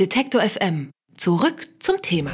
Detektor FM. Zurück zum Thema.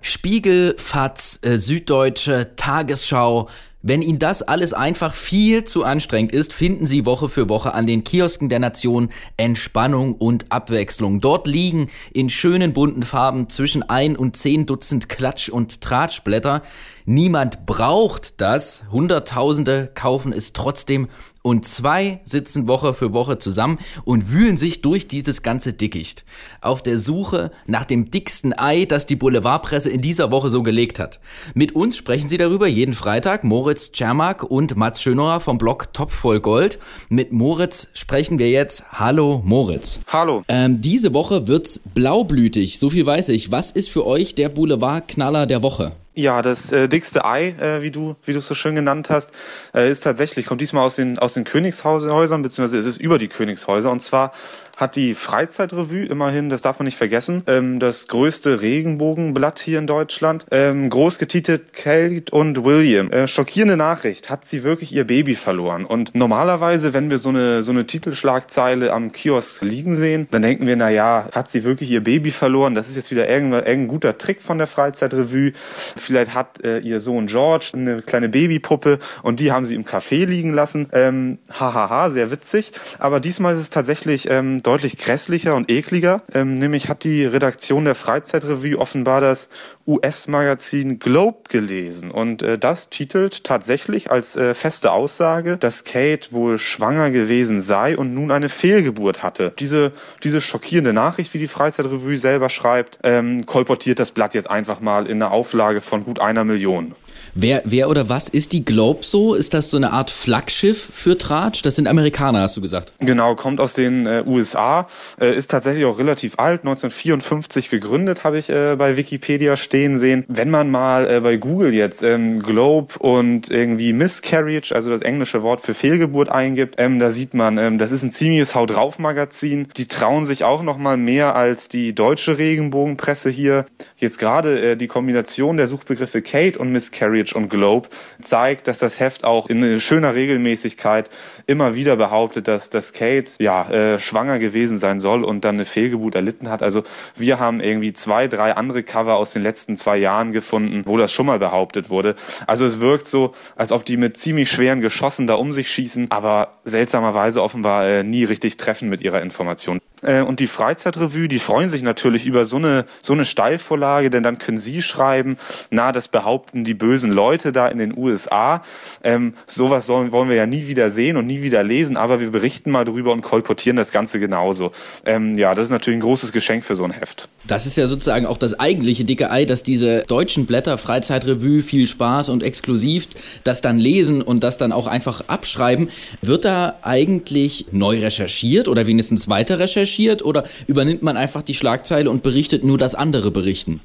Spiegel, FAZ, äh, Süddeutsche, Tagesschau. Wenn Ihnen das alles einfach viel zu anstrengend ist, finden Sie Woche für Woche an den Kiosken der Nation Entspannung und Abwechslung. Dort liegen in schönen bunten Farben zwischen ein und zehn Dutzend Klatsch- und Tratschblätter. Niemand braucht das. Hunderttausende kaufen es trotzdem und zwei sitzen Woche für Woche zusammen und wühlen sich durch dieses ganze Dickicht. Auf der Suche nach dem dicksten Ei, das die Boulevardpresse in dieser Woche so gelegt hat. Mit uns sprechen sie darüber jeden Freitag Moritz Czermak und Mats Schönauer vom Blog Top voll Gold. Mit Moritz sprechen wir jetzt. Hallo Moritz. Hallo. Ähm, diese Woche wird's blaublütig, so viel weiß ich. Was ist für euch der Boulevardknaller der Woche? Ja, das äh, dickste Ei, äh, wie du wie du es so schön genannt hast, äh, ist tatsächlich kommt diesmal aus den aus den Königshäusern beziehungsweise es ist über die Königshäuser und zwar hat die Freizeitrevue immerhin, das darf man nicht vergessen, ähm, das größte Regenbogenblatt hier in Deutschland, ähm, groß getitelt Kate und William. Äh, schockierende Nachricht, hat sie wirklich ihr Baby verloren. Und normalerweise, wenn wir so eine, so eine Titelschlagzeile am Kiosk liegen sehen, dann denken wir, na ja, hat sie wirklich ihr Baby verloren? Das ist jetzt wieder irgendein, irgendein guter Trick von der Freizeitrevue. Vielleicht hat äh, ihr Sohn George eine kleine Babypuppe und die haben sie im Café liegen lassen. Ähm, hahaha, sehr witzig. Aber diesmal ist es tatsächlich ähm, deutlich grässlicher und ekliger. Ähm, nämlich hat die Redaktion der Freizeitrevue offenbar das US-Magazin Globe gelesen. Und äh, das titelt tatsächlich als äh, feste Aussage, dass Kate wohl schwanger gewesen sei und nun eine Fehlgeburt hatte. Diese, diese schockierende Nachricht, wie die Freizeitrevue selber schreibt, ähm, kolportiert das Blatt jetzt einfach mal in einer Auflage von gut einer Million. Wer, wer oder was ist die Globe so? Ist das so eine Art Flaggschiff für Tratsch? Das sind Amerikaner, hast du gesagt. Genau, kommt aus den äh, USA, äh, ist tatsächlich auch relativ alt, 1954 gegründet, habe ich äh, bei Wikipedia stehen sehen. Wenn man mal äh, bei Google jetzt ähm, Globe und irgendwie Miscarriage, also das englische Wort für Fehlgeburt eingibt, ähm, da sieht man, ähm, das ist ein ziemliches Haut drauf Magazin. Die trauen sich auch noch mal mehr als die deutsche Regenbogenpresse hier. Jetzt gerade äh, die Kombination der Suchbegriffe Kate und Miscarriage und Globe zeigt, dass das Heft auch in schöner Regelmäßigkeit immer wieder behauptet, dass, dass Kate ja äh, schwanger gewesen sein soll und dann eine Fehlgeburt erlitten hat. Also wir haben irgendwie zwei, drei andere Cover aus den letzten zwei Jahren gefunden, wo das schon mal behauptet wurde. Also es wirkt so, als ob die mit ziemlich schweren Geschossen da um sich schießen, aber seltsamerweise offenbar äh, nie richtig treffen mit ihrer Information. Äh, und die Freizeitrevue, die freuen sich natürlich über so eine, so eine Steilvorlage, denn dann können sie schreiben, na, das behaupten die bösen Leute da in den USA. Ähm, sowas sollen, wollen wir ja nie wieder sehen und nie wieder lesen, aber wir berichten mal drüber und kolportieren das Ganze genauso. Ähm, ja, das ist natürlich ein großes Geschenk für so ein Heft. Das ist ja sozusagen auch das eigentliche dicke Ei, dass diese deutschen Blätter, Freizeitrevue, viel Spaß und exklusiv, das dann lesen und das dann auch einfach abschreiben. Wird da eigentlich neu recherchiert oder wenigstens weiter recherchiert? oder übernimmt man einfach die Schlagzeile und berichtet nur, dass andere berichten?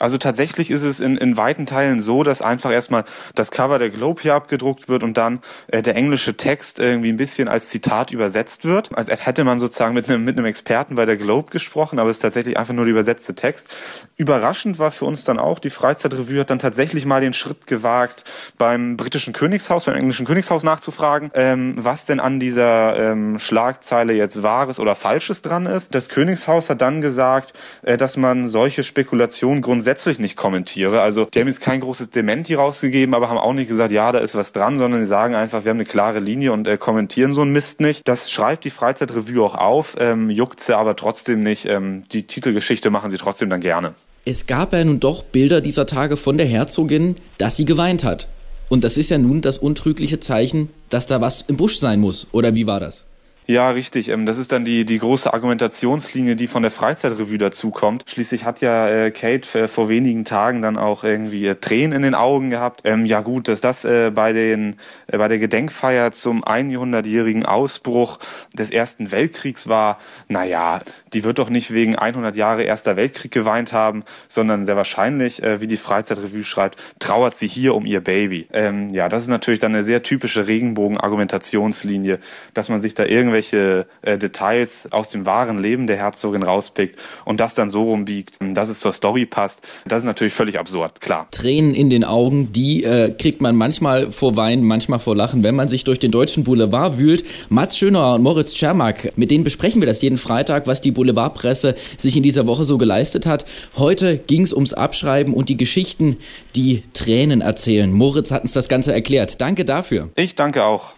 Also tatsächlich ist es in, in weiten Teilen so, dass einfach erstmal das Cover der Globe hier abgedruckt wird und dann äh, der englische Text irgendwie ein bisschen als Zitat übersetzt wird. Als hätte man sozusagen mit einem, mit einem Experten bei der Globe gesprochen, aber es ist tatsächlich einfach nur der übersetzte Text. Überraschend war für uns dann auch, die Freizeitrevue hat dann tatsächlich mal den Schritt gewagt, beim britischen Königshaus, beim englischen Königshaus nachzufragen, ähm, was denn an dieser ähm, Schlagzeile jetzt Wahres oder Falsches dran ist. Das Königshaus hat dann gesagt, äh, dass man solche Spekulationen grundsätzlich nicht kommentiere. Also die haben jetzt kein großes Dementi rausgegeben, aber haben auch nicht gesagt, ja, da ist was dran, sondern sie sagen einfach, wir haben eine klare Linie und äh, kommentieren so einen Mist nicht. Das schreibt die Freizeitrevue auch auf, ähm, juckt sie aber trotzdem nicht. Ähm, die Titelgeschichte machen sie trotzdem dann gerne. Es gab ja nun doch Bilder dieser Tage von der Herzogin, dass sie geweint hat. Und das ist ja nun das untrügliche Zeichen, dass da was im Busch sein muss. Oder wie war das? Ja, richtig. Ähm, das ist dann die, die große Argumentationslinie, die von der Freizeitrevue dazukommt. Schließlich hat ja äh, Kate äh, vor wenigen Tagen dann auch irgendwie äh, Tränen in den Augen gehabt. Ähm, ja gut, dass das bei, den, bei der Gedenkfeier zum 100-jährigen Ausbruch des Ersten Weltkriegs war, naja, die wird doch nicht wegen 100 Jahre Erster Weltkrieg geweint haben, sondern sehr wahrscheinlich, wie die Freizeitrevue schreibt, trauert sie hier um ihr Baby. Ähm, ja, das ist natürlich dann eine sehr typische Regenbogen-Argumentationslinie, dass man sich da irgendwelche irgendwelche äh, Details aus dem wahren Leben der Herzogin rauspickt und das dann so rumbiegt, ähm, dass es zur Story passt. Das ist natürlich völlig absurd, klar. Tränen in den Augen, die äh, kriegt man manchmal vor Wein, manchmal vor Lachen, wenn man sich durch den deutschen Boulevard wühlt. Mats Schöner und Moritz Czermak, mit denen besprechen wir das jeden Freitag, was die Boulevardpresse sich in dieser Woche so geleistet hat. Heute ging es ums Abschreiben und die Geschichten, die Tränen erzählen. Moritz hat uns das Ganze erklärt. Danke dafür. Ich danke auch.